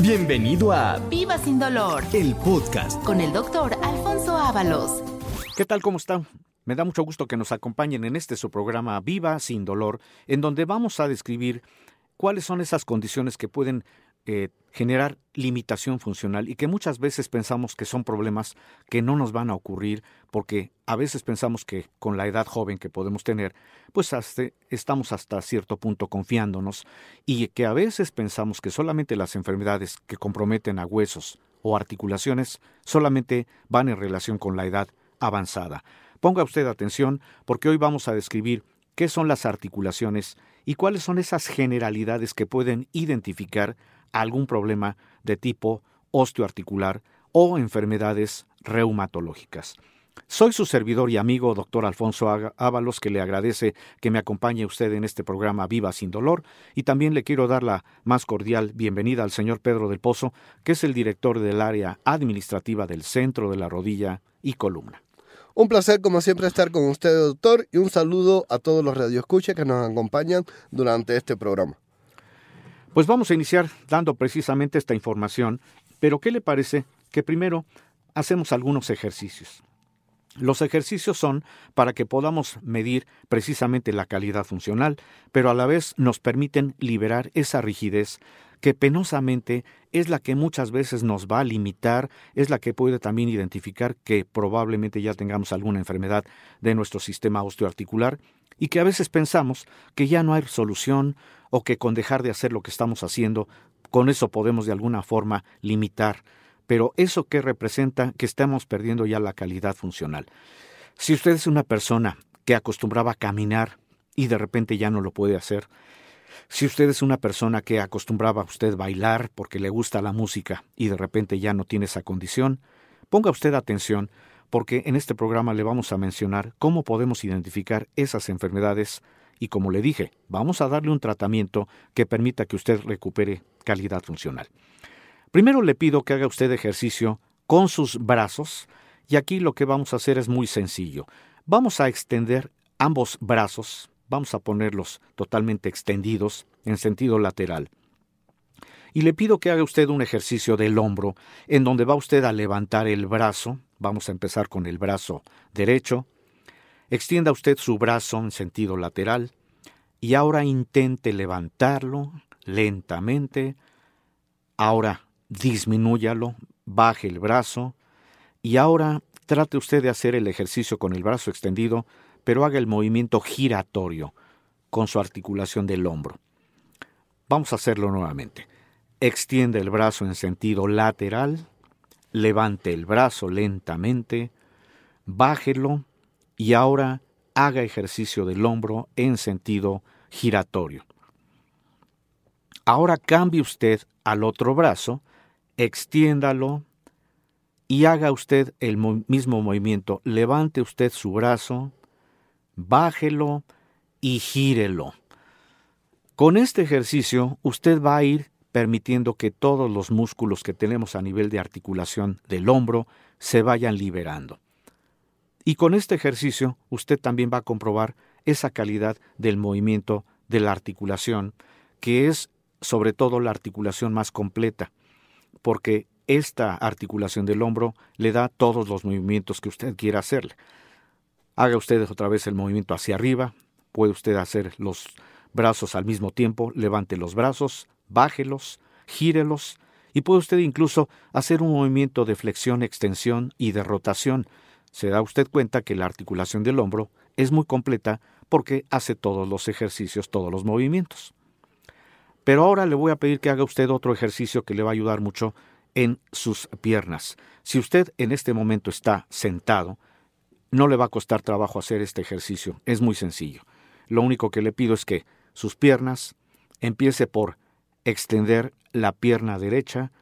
Bienvenido a Viva sin dolor el podcast. con el doctor Alfonso Ábalos. ¿Qué tal? ¿Cómo están? Me da mucho gusto que nos acompañen en este su programa Viva sin dolor, en donde vamos a describir cuáles son esas condiciones que pueden eh, generar limitación funcional y que muchas veces pensamos que son problemas que no nos van a ocurrir porque a veces pensamos que con la edad joven que podemos tener, pues hasta- estamos hasta cierto punto confiándonos y que a veces pensamos que solamente las enfermedades que comprometen a huesos o articulaciones solamente van en relación con la edad avanzada. Ponga usted atención porque hoy vamos a describir qué son las articulaciones y cuáles son esas generalidades que pueden identificar algún problema de tipo osteoarticular o enfermedades reumatológicas. Soy su servidor y amigo, doctor Alfonso Ábalos, que le agradece que me acompañe usted en este programa Viva sin Dolor, y también le quiero dar la más cordial bienvenida al señor Pedro del Pozo, que es el director del área administrativa del Centro de la Rodilla y Columna. Un placer, como siempre, estar con usted, doctor, y un saludo a todos los radioescuchas que nos acompañan durante este programa. Pues vamos a iniciar dando precisamente esta información, pero ¿qué le parece que primero hacemos algunos ejercicios? Los ejercicios son para que podamos medir precisamente la calidad funcional, pero a la vez nos permiten liberar esa rigidez que penosamente es la que muchas veces nos va a limitar, es la que puede también identificar que probablemente ya tengamos alguna enfermedad de nuestro sistema osteoarticular y que a veces pensamos que ya no hay solución o que con dejar de hacer lo que estamos haciendo, con eso podemos de alguna forma limitar. Pero eso que representa que estamos perdiendo ya la calidad funcional. Si usted es una persona que acostumbraba a caminar y de repente ya no lo puede hacer, si usted es una persona que acostumbraba a usted bailar porque le gusta la música y de repente ya no tiene esa condición, ponga usted atención porque en este programa le vamos a mencionar cómo podemos identificar esas enfermedades y como le dije, vamos a darle un tratamiento que permita que usted recupere calidad funcional. Primero le pido que haga usted ejercicio con sus brazos y aquí lo que vamos a hacer es muy sencillo. Vamos a extender ambos brazos, vamos a ponerlos totalmente extendidos en sentido lateral. Y le pido que haga usted un ejercicio del hombro en donde va usted a levantar el brazo, vamos a empezar con el brazo derecho, extienda usted su brazo en sentido lateral y ahora intente levantarlo lentamente, ahora disminúyalo, baje el brazo y ahora trate usted de hacer el ejercicio con el brazo extendido, pero haga el movimiento giratorio con su articulación del hombro. Vamos a hacerlo nuevamente. Extiende el brazo en sentido lateral, levante el brazo lentamente, bájelo y ahora haga ejercicio del hombro en sentido giratorio. Ahora cambie usted al otro brazo, extiéndalo y haga usted el mo- mismo movimiento. Levante usted su brazo, bájelo y gírelo. Con este ejercicio usted va a ir permitiendo que todos los músculos que tenemos a nivel de articulación del hombro se vayan liberando. Y con este ejercicio usted también va a comprobar esa calidad del movimiento de la articulación, que es sobre todo la articulación más completa, porque esta articulación del hombro le da todos los movimientos que usted quiera hacerle. Haga usted otra vez el movimiento hacia arriba, puede usted hacer los brazos al mismo tiempo, levante los brazos, bájelos, gírelos y puede usted incluso hacer un movimiento de flexión, extensión y de rotación. Se da usted cuenta que la articulación del hombro es muy completa porque hace todos los ejercicios, todos los movimientos. Pero ahora le voy a pedir que haga usted otro ejercicio que le va a ayudar mucho en sus piernas. Si usted en este momento está sentado, no le va a costar trabajo hacer este ejercicio, es muy sencillo. Lo único que le pido es que sus piernas empiece por extender la pierna derecha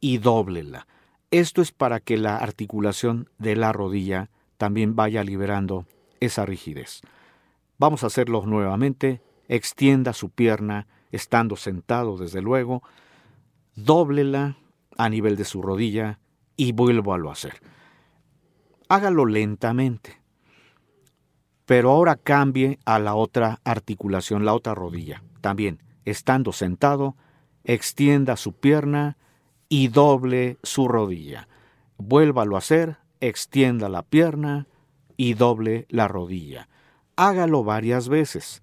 y dóblela. Esto es para que la articulación de la rodilla también vaya liberando esa rigidez. Vamos a hacerlo nuevamente. Extienda su pierna estando sentado, desde luego. Dóblela a nivel de su rodilla y vuélvalo a hacer. Hágalo lentamente. Pero ahora cambie a la otra articulación, la otra rodilla. También, estando sentado, extienda su pierna y doble su rodilla. Vuélvalo a hacer, extienda la pierna y doble la rodilla. Hágalo varias veces.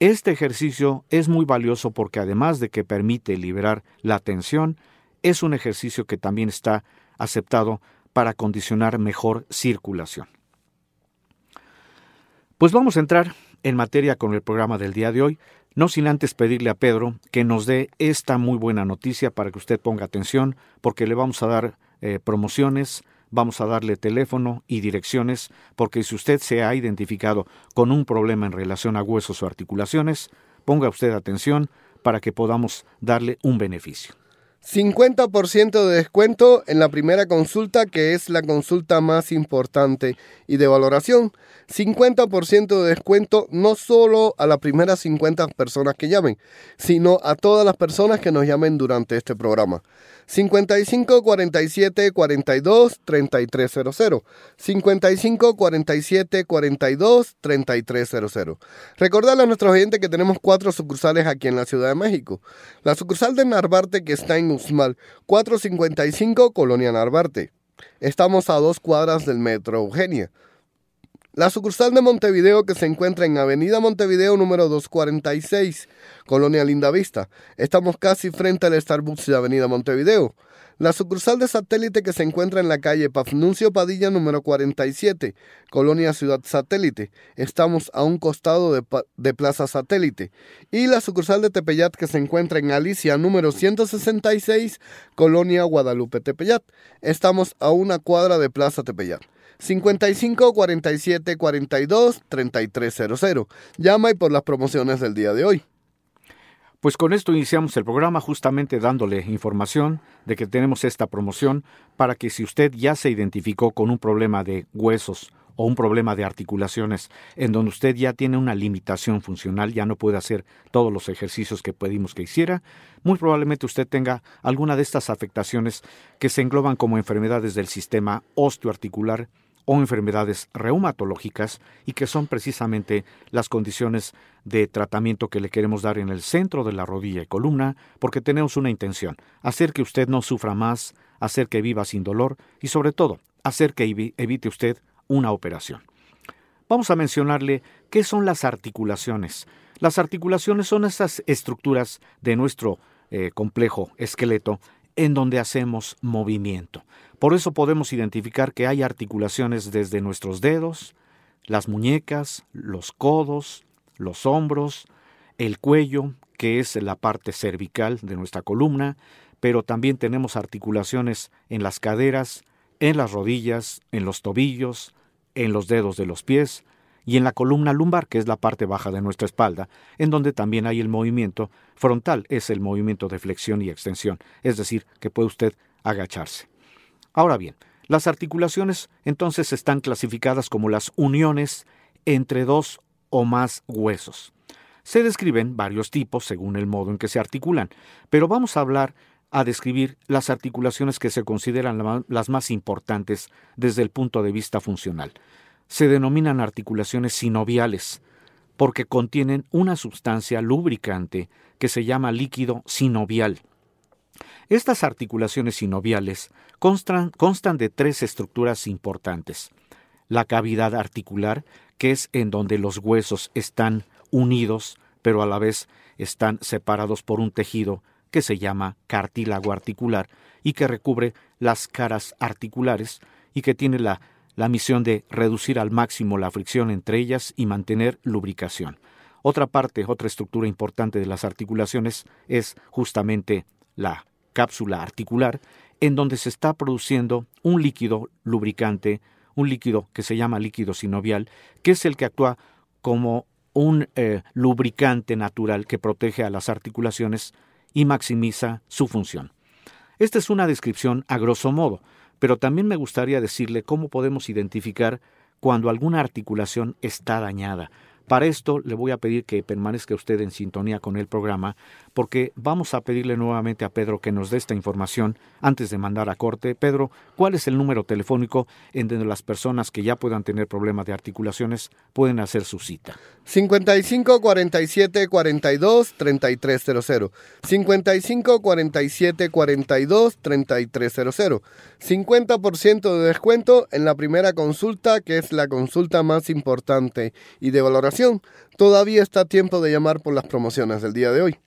Este ejercicio es muy valioso porque además de que permite liberar la tensión, es un ejercicio que también está aceptado para condicionar mejor circulación. Pues vamos a entrar en materia con el programa del día de hoy, no sin antes pedirle a Pedro que nos dé esta muy buena noticia para que usted ponga atención, porque le vamos a dar eh, promociones, vamos a darle teléfono y direcciones, porque si usted se ha identificado con un problema en relación a huesos o articulaciones, ponga usted atención para que podamos darle un beneficio. 50% de descuento en la primera consulta, que es la consulta más importante y de valoración. 50% de descuento no solo a las primeras 50 personas que llamen, sino a todas las personas que nos llamen durante este programa. 55 47 42 3300. 55 47 42 3300. Recordarle a nuestros oyentes que tenemos cuatro sucursales aquí en la Ciudad de México. La sucursal de Narvarte que está en Usmal, 455 Colonia Narvarte. Estamos a dos cuadras del Metro Eugenia. La sucursal de Montevideo que se encuentra en Avenida Montevideo número 246, Colonia Lindavista. Estamos casi frente al Starbucks de Avenida Montevideo. La sucursal de satélite que se encuentra en la calle Pafnuncio Padilla número 47, Colonia Ciudad Satélite. Estamos a un costado de, de, Plaza Satélite. Y la sucursal de Tepeyat que se encuentra en Alicia número 166, Colonia Guadalupe Tepeyat. Estamos a una cuadra de Plaza Tepeyat. 55 47 42 3300. Llama y por las promociones del día de hoy. Pues con esto iniciamos el programa justamente dándole información de que tenemos esta promoción para que si usted ya se identificó con un problema de huesos o un problema de articulaciones en donde usted ya tiene una limitación funcional, ya no puede hacer todos los ejercicios que pedimos que hiciera, muy probablemente usted tenga alguna de estas afectaciones que se engloban como enfermedades del sistema osteoarticular, o enfermedades reumatológicas y que son precisamente las condiciones de tratamiento que le queremos dar en el centro de la rodilla y columna porque tenemos una intención, hacer que usted no sufra más, hacer que viva sin dolor y sobre todo hacer que evite usted una operación. Vamos a mencionarle qué son las articulaciones. Las articulaciones son esas estructuras de nuestro eh, complejo esqueleto en donde hacemos movimiento. Por eso podemos identificar que hay articulaciones desde nuestros dedos, las muñecas, los codos, los hombros, el cuello, que es la parte cervical de nuestra columna, pero también tenemos articulaciones en las caderas, en las rodillas, en los tobillos, en los dedos de los pies y en la columna lumbar, que es la parte baja de nuestra espalda, en donde también hay el movimiento frontal, es el movimiento de flexión y extensión, es decir, que puede usted agacharse. Ahora bien, las articulaciones entonces están clasificadas como las uniones entre dos o más huesos. Se describen varios tipos según el modo en que se articulan, pero vamos a hablar a describir las articulaciones que se consideran las más importantes desde el punto de vista funcional. Se denominan articulaciones sinoviales, porque contienen una sustancia lubricante que se llama líquido sinovial. Estas articulaciones sinoviales constan, constan de tres estructuras importantes. La cavidad articular, que es en donde los huesos están unidos, pero a la vez están separados por un tejido que se llama cartílago articular y que recubre las caras articulares y que tiene la, la misión de reducir al máximo la fricción entre ellas y mantener lubricación. Otra parte, otra estructura importante de las articulaciones es justamente la cápsula articular, en donde se está produciendo un líquido lubricante, un líquido que se llama líquido sinovial, que es el que actúa como un eh, lubricante natural que protege a las articulaciones y maximiza su función. Esta es una descripción a grosso modo, pero también me gustaría decirle cómo podemos identificar cuando alguna articulación está dañada, Para esto le voy a pedir que permanezca usted en sintonía con el programa porque vamos a pedirle nuevamente a Pedro que nos dé esta información antes de mandar a corte. Pedro, ¿cuál es el número telefónico en donde las personas que ya puedan tener problemas de articulaciones pueden hacer su cita? 55 47 42 3300. 55 47 42 3300. 50% de descuento en la primera consulta, que es la consulta más importante y de valoración. Todavía está tiempo de llamar por las promociones del día de hoy.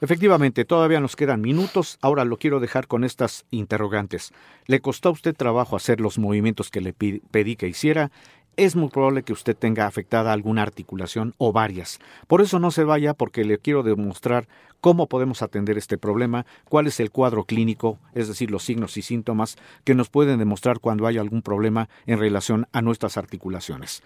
Efectivamente, todavía nos quedan minutos. Ahora lo quiero dejar con estas interrogantes. ¿Le costó a usted trabajo hacer los movimientos que le pedí que hiciera? Es muy probable que usted tenga afectada alguna articulación o varias. Por eso no se vaya porque le quiero demostrar cómo podemos atender este problema, cuál es el cuadro clínico, es decir, los signos y síntomas que nos pueden demostrar cuando hay algún problema en relación a nuestras articulaciones.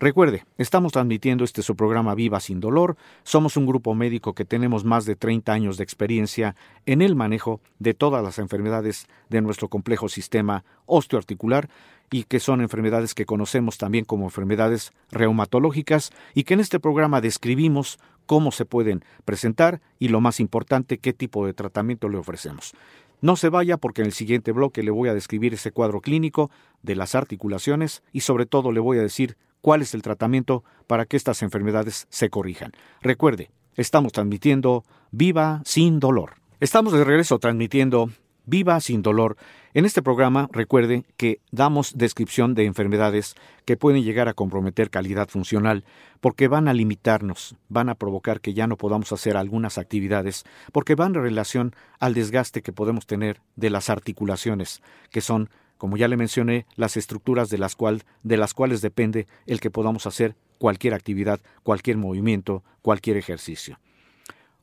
Recuerde, estamos transmitiendo este su programa Viva sin dolor. Somos un grupo médico que tenemos más de 30 años de experiencia en el manejo de todas las enfermedades de nuestro complejo sistema osteoarticular y que son enfermedades que conocemos también como enfermedades reumatológicas y que en este programa describimos cómo se pueden presentar y lo más importante, qué tipo de tratamiento le ofrecemos. No se vaya porque en el siguiente bloque le voy a describir ese cuadro clínico de las articulaciones y sobre todo le voy a decir cuál es el tratamiento para que estas enfermedades se corrijan. Recuerde, estamos transmitiendo Viva sin dolor. Estamos de regreso transmitiendo Viva sin dolor. En este programa, recuerde que damos descripción de enfermedades que pueden llegar a comprometer calidad funcional, porque van a limitarnos, van a provocar que ya no podamos hacer algunas actividades, porque van en relación al desgaste que podemos tener de las articulaciones, que son como ya le mencioné, las estructuras de las, cuales depende el que podamos hacer cualquier actividad, cualquier movimiento, cualquier ejercicio.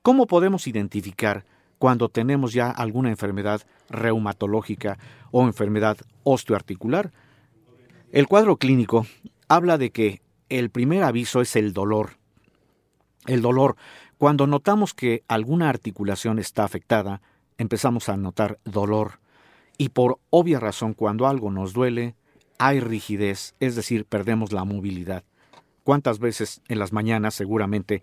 ¿Cómo podemos identificar cuando tenemos ya alguna enfermedad reumatológica o enfermedad osteoarticular? El cuadro clínico habla de que el primer aviso es el dolor. El dolor, cuando notamos que alguna articulación está afectada, empezamos a notar dolor y por obvia razón, cuando algo nos duele, hay rigidez, es decir, perdemos la movilidad. ¿Cuántas veces en las mañanas seguramente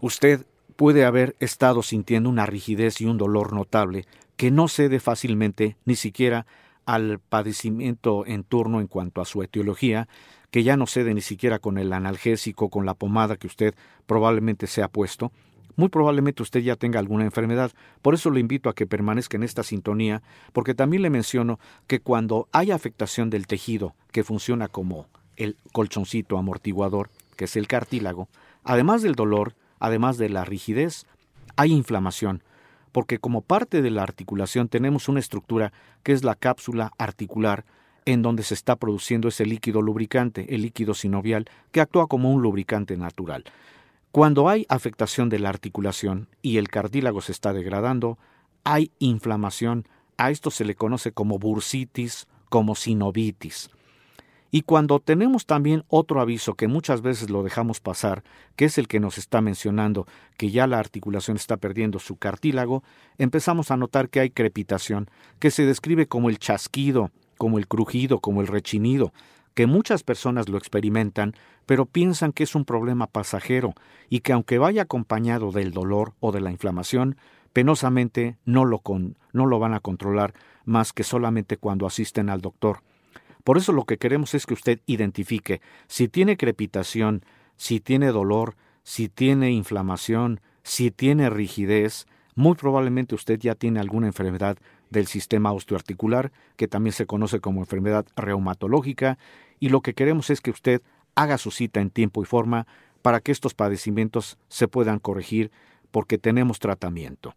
usted puede haber estado sintiendo una rigidez y un dolor notable que no cede fácilmente ni siquiera al padecimiento en turno en cuanto a su etiología, que ya no cede ni siquiera con el analgésico, con la pomada que usted probablemente se ha puesto, muy probablemente usted ya tenga alguna enfermedad. Por eso le invito a que permanezca en esta sintonía, porque también le menciono que cuando hay afectación del tejido que funciona como el colchoncito amortiguador, que es el cartílago, además del dolor, además de la rigidez, hay inflamación, porque como parte de la articulación tenemos una estructura que es la cápsula articular, en donde se está produciendo ese líquido lubricante, el líquido sinovial, que actúa como un lubricante natural. Cuando hay afectación de la articulación y el cartílago se está degradando, hay inflamación. A esto se le conoce como bursitis, como sinovitis. Y cuando tenemos también otro aviso que muchas veces lo dejamos pasar, que es el que nos está mencionando que ya la articulación está perdiendo su cartílago, empezamos a notar que hay crepitación, que se describe como el chasquido, como el crujido, como el rechinido, que muchas personas lo experimentan, pero piensan que es un problema pasajero y que aunque vaya acompañado del dolor o de la inflamación, penosamente no lo, no lo van a controlar más que solamente cuando asisten al doctor. Por eso lo que queremos es que usted identifique si tiene crepitación, si tiene dolor, si tiene inflamación, si tiene rigidez, muy probablemente usted ya tiene alguna enfermedad del sistema osteoarticular, que también se conoce como enfermedad reumatológica, y lo que queremos es que usted haga su cita en tiempo y forma para que estos padecimientos se puedan corregir porque tenemos tratamiento.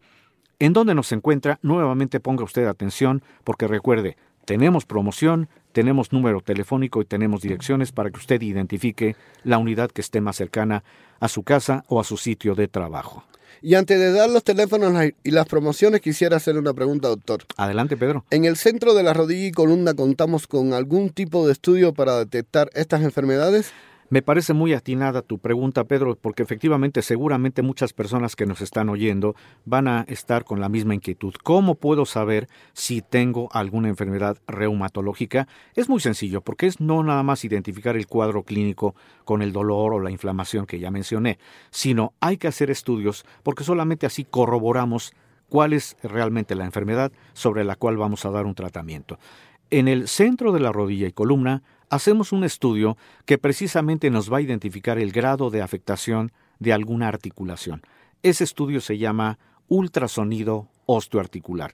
¿En dónde nos encuentra? Nuevamente ponga usted atención porque recuerde, tenemos promoción, tenemos número telefónico y tenemos direcciones para que usted identifique la unidad que esté más cercana a su casa o a su sitio de trabajo. Y antes de dar los teléfonos y las promociones, quisiera hacer una pregunta, doctor. Adelante, Pedro. ¿En el centro de la rodilla y columna contamos con algún tipo de estudio para detectar estas enfermedades? Me parece muy atinada tu pregunta, Pedro, porque efectivamente seguramente muchas personas que nos están oyendo van a estar con la misma inquietud. ¿Cómo puedo saber si tengo alguna enfermedad reumatológica? Es muy sencillo, porque es no nada más identificar el cuadro clínico con el dolor o la inflamación que ya mencioné, sino hay que hacer estudios porque solamente así corroboramos cuál es realmente la enfermedad sobre la cual vamos a dar un tratamiento. En el centro de la rodilla y columna hacemos un estudio que precisamente nos va a identificar el grado de afectación de alguna articulación. Ese estudio se llama ultrasonido osteoarticular.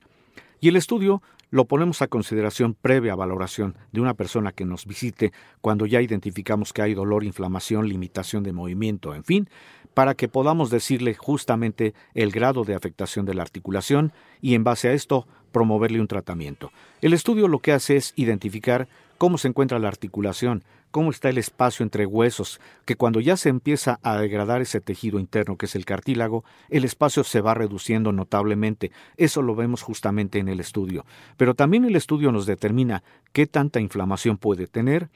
Y el estudio lo ponemos a consideración previa valoración de una persona que nos visite cuando ya identificamos que hay dolor, inflamación, limitación de movimiento, en fin, para que podamos decirle justamente el grado de afectación de la articulación y en base a esto promoverle un tratamiento. El estudio lo que hace es identificar cómo se encuentra la articulación, cómo está el espacio entre huesos, que cuando ya se empieza a degradar ese tejido interno que es el cartílago, el espacio se va reduciendo notablemente. Eso lo vemos justamente en el estudio. Pero también el estudio nos determina qué tanta inflamación puede tener,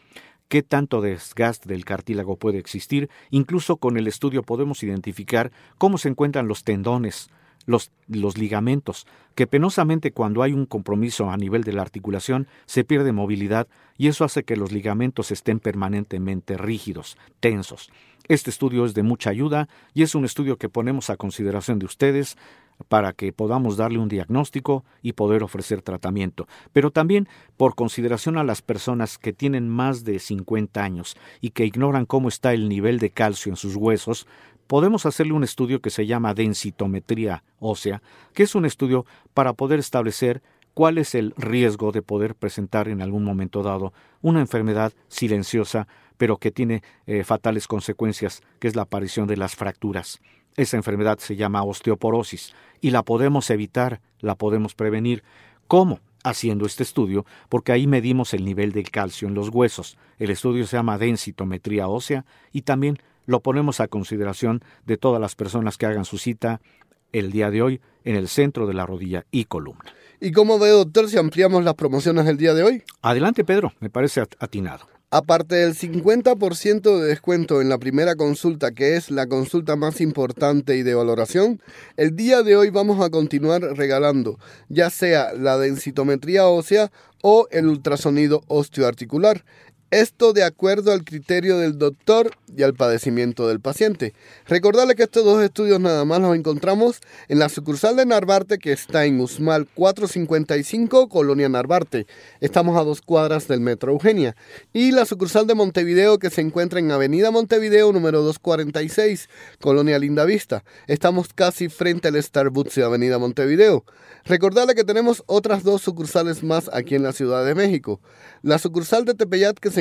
qué tanto desgaste del cartílago puede existir. Incluso con el estudio podemos identificar cómo se encuentran los tendones, los, ligamentos, que penosamente cuando hay un compromiso a nivel de la articulación se pierde movilidad y eso hace que los ligamentos estén permanentemente rígidos, tensos. Este estudio es de mucha ayuda y es un estudio que ponemos a consideración de ustedes para que podamos darle un diagnóstico y poder ofrecer tratamiento, pero también por consideración a las personas que tienen más de 50 años y que ignoran cómo está el nivel de calcio en sus huesos, podemos hacerle un estudio que se llama densitometría ósea, que es un estudio para poder establecer cuál es el riesgo de poder presentar en algún momento dado una enfermedad silenciosa, pero que tiene eh, fatales consecuencias, que es la aparición de las fracturas. Esa enfermedad se llama osteoporosis y la podemos evitar, la podemos prevenir. ¿Cómo? Haciendo este estudio, porque ahí medimos el nivel de calcio en los huesos. El estudio se llama densitometría ósea y también lo ponemos a consideración de todas las personas que hagan su cita el día de hoy en el centro de la rodilla y columna. ¿Y cómo ve, doctor, si ampliamos las promociones del día de hoy? Adelante, Pedro, me parece atinado. Aparte del 50% de descuento en la primera consulta, que es la consulta más importante y de valoración, el día de hoy vamos a continuar regalando ya sea la densitometría ósea o el ultrasonido osteoarticular. Esto de acuerdo al criterio del doctor y al padecimiento del paciente. Recordarle que estos dos estudios nada más los encontramos en la sucursal de Narvarte que está en Usmal 455, Colonia Narvarte. Estamos a dos cuadras del Metro Eugenia. Y la sucursal de Montevideo que se encuentra en Avenida Montevideo número 246, Colonia Linda Vista. Estamos casi frente al Starbucks de Avenida Montevideo. Recordarle que tenemos otras dos sucursales más aquí en la Ciudad de México. La sucursal de Tepeyat que se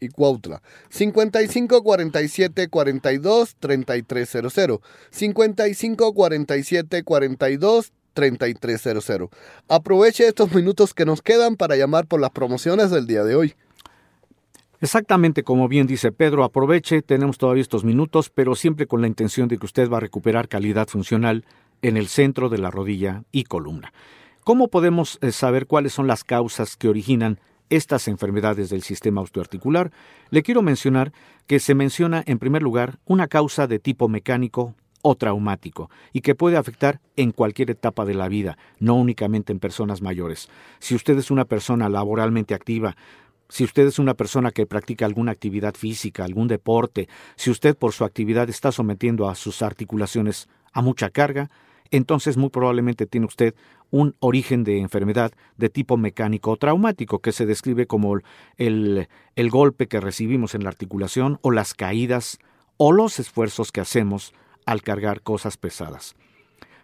y Cuautla. 55 47 42 3300. 55 47 42 3300. Aproveche estos minutos que nos quedan para llamar por las promociones del día de hoy. Exactamente como bien dice Pedro, aproveche, tenemos todavía estos minutos, pero siempre con la intención de que usted va a recuperar calidad funcional en el centro de la rodilla y columna. ¿Cómo podemos eh, saber cuáles son las causas que originan estas enfermedades del sistema osteoarticular, le quiero mencionar que se menciona en primer lugar una causa de tipo mecánico o traumático y que puede afectar en cualquier etapa de la vida, no únicamente en personas mayores. Si usted es una persona laboralmente activa, si usted es una persona que practica alguna actividad física, algún deporte, si usted por su actividad está sometiendo a sus articulaciones a mucha carga, entonces muy probablemente tiene usted un origen de enfermedad de tipo mecánico o traumático, que se describe como el, el golpe que recibimos en la articulación o las caídas o los esfuerzos que hacemos al cargar cosas pesadas.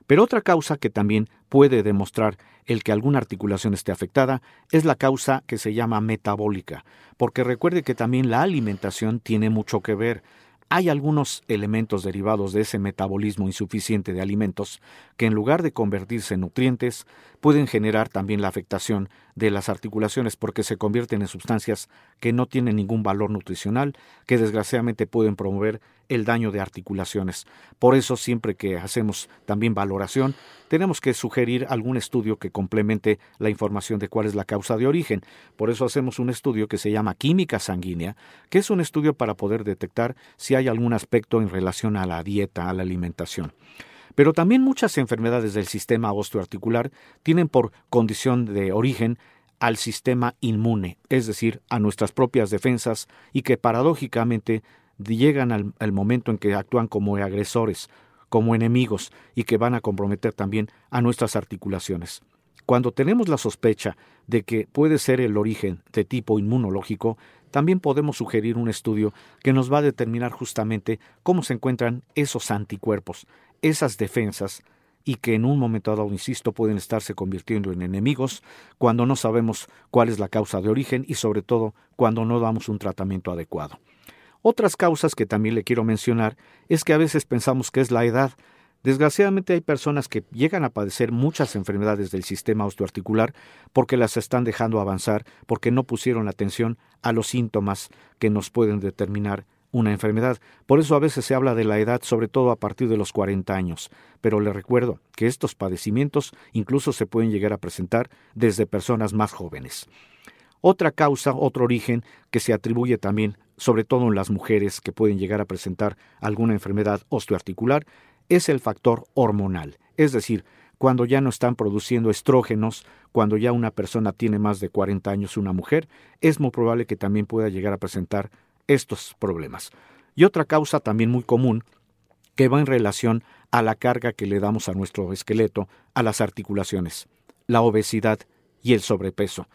Pero otra causa que también puede demostrar el que alguna articulación esté afectada es la causa que se llama metabólica, porque recuerde que también la alimentación tiene mucho que ver hay algunos elementos derivados de ese metabolismo insuficiente de alimentos que en lugar de convertirse en nutrientes, pueden generar también la afectación de las articulaciones porque se convierten en sustancias que no tienen ningún valor nutricional, que desgraciadamente pueden promover el daño de articulaciones. Por eso, siempre que hacemos también valoración, tenemos que sugerir algún estudio que complemente la información de cuál es la causa de origen. Por eso hacemos un estudio que se llama química sanguínea, que es un estudio para poder detectar si hay algún aspecto en relación a la dieta, a la alimentación. Pero también muchas enfermedades del sistema osteoarticular tienen por condición de origen al sistema inmune, es decir, a nuestras propias defensas y que paradójicamente llegan al, momento en que actúan como agresores, como enemigos y que van a comprometer también a nuestras articulaciones. Cuando tenemos la sospecha de que puede ser el origen de tipo inmunológico, también podemos sugerir un estudio que nos va a determinar justamente cómo se encuentran esos anticuerpos, esas defensas, y que en un momento dado, insisto, pueden estarse convirtiendo en enemigos cuando no sabemos cuál es la causa de origen y sobre todo cuando no damos un tratamiento adecuado. Otras causas que también le quiero mencionar es que a veces pensamos que es la edad. Desgraciadamente hay personas que llegan a padecer muchas enfermedades del sistema osteoarticular porque las están dejando avanzar, porque no pusieron atención a los síntomas que nos pueden determinar una enfermedad. Por eso a veces se habla de la edad, sobre todo a partir de los 40 años. Pero le recuerdo que estos padecimientos incluso se pueden llegar a presentar desde personas más jóvenes. Otra causa, otro origen que se atribuye también, sobre todo en las mujeres que pueden llegar a presentar alguna enfermedad osteoarticular, es el factor hormonal, es decir, cuando ya no están produciendo estrógenos, cuando ya una persona tiene más de 40 años, una mujer, es muy probable que también pueda llegar a presentar estos problemas. Y otra causa también muy común que va en relación a la carga que le damos a nuestro esqueleto, a las articulaciones, la obesidad y el sobrepeso.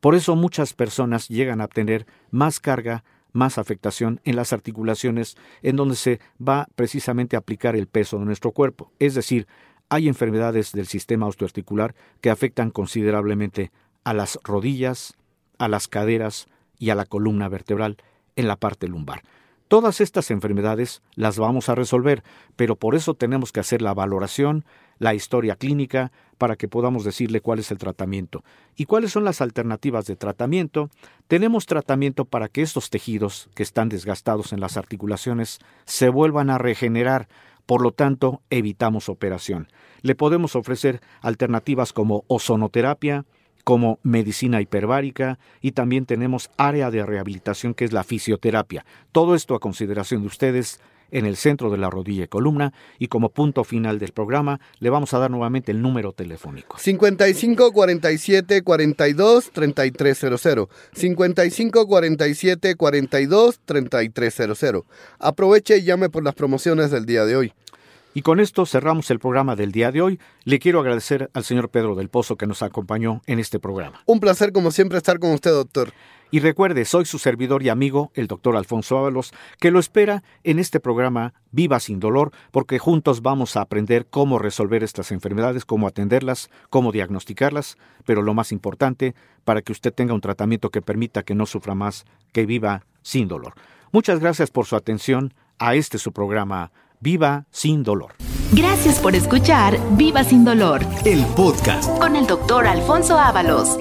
Por eso muchas personas llegan a tener más carga, más afectación en las articulaciones, en donde se va precisamente a aplicar el peso de nuestro cuerpo. Es decir, hay enfermedades del sistema osteoarticular que afectan considerablemente a las rodillas, a las caderas y a la columna vertebral en la parte lumbar. Todas estas enfermedades las vamos a resolver, pero por eso tenemos que hacer la valoración, la historia clínica, para que podamos decirle cuál es el tratamiento. ¿Y cuáles son las alternativas de tratamiento? Tenemos tratamiento para que estos tejidos que están desgastados en las articulaciones se vuelvan a regenerar, por lo tanto, evitamos operación. Le podemos ofrecer alternativas como ozonoterapia, como medicina hiperbárica y también tenemos área de rehabilitación que es la fisioterapia. Todo esto a consideración de ustedes en el centro de la rodilla y columna y como punto final del programa le vamos a dar nuevamente el número telefónico. 55 47 42 3300 55 47 42 3300 Aproveche y llame por las promociones del día de hoy. Y con esto cerramos el programa del día de hoy. Le quiero agradecer al señor Pedro del Pozo que nos acompañó en este programa. Un placer como siempre estar con usted, doctor. Y recuerde, soy su servidor y amigo, el doctor Alfonso Ábalos, que lo espera en este programa Viva sin dolor, porque juntos vamos a aprender cómo resolver estas enfermedades, cómo atenderlas, cómo diagnosticarlas, pero lo más importante, para que usted tenga un tratamiento que permita que no sufra más, que viva sin dolor. Muchas gracias por su atención a este su programa Viva sin dolor. Gracias por escuchar Viva sin dolor. El podcast. Con el doctor Alfonso Ábalos.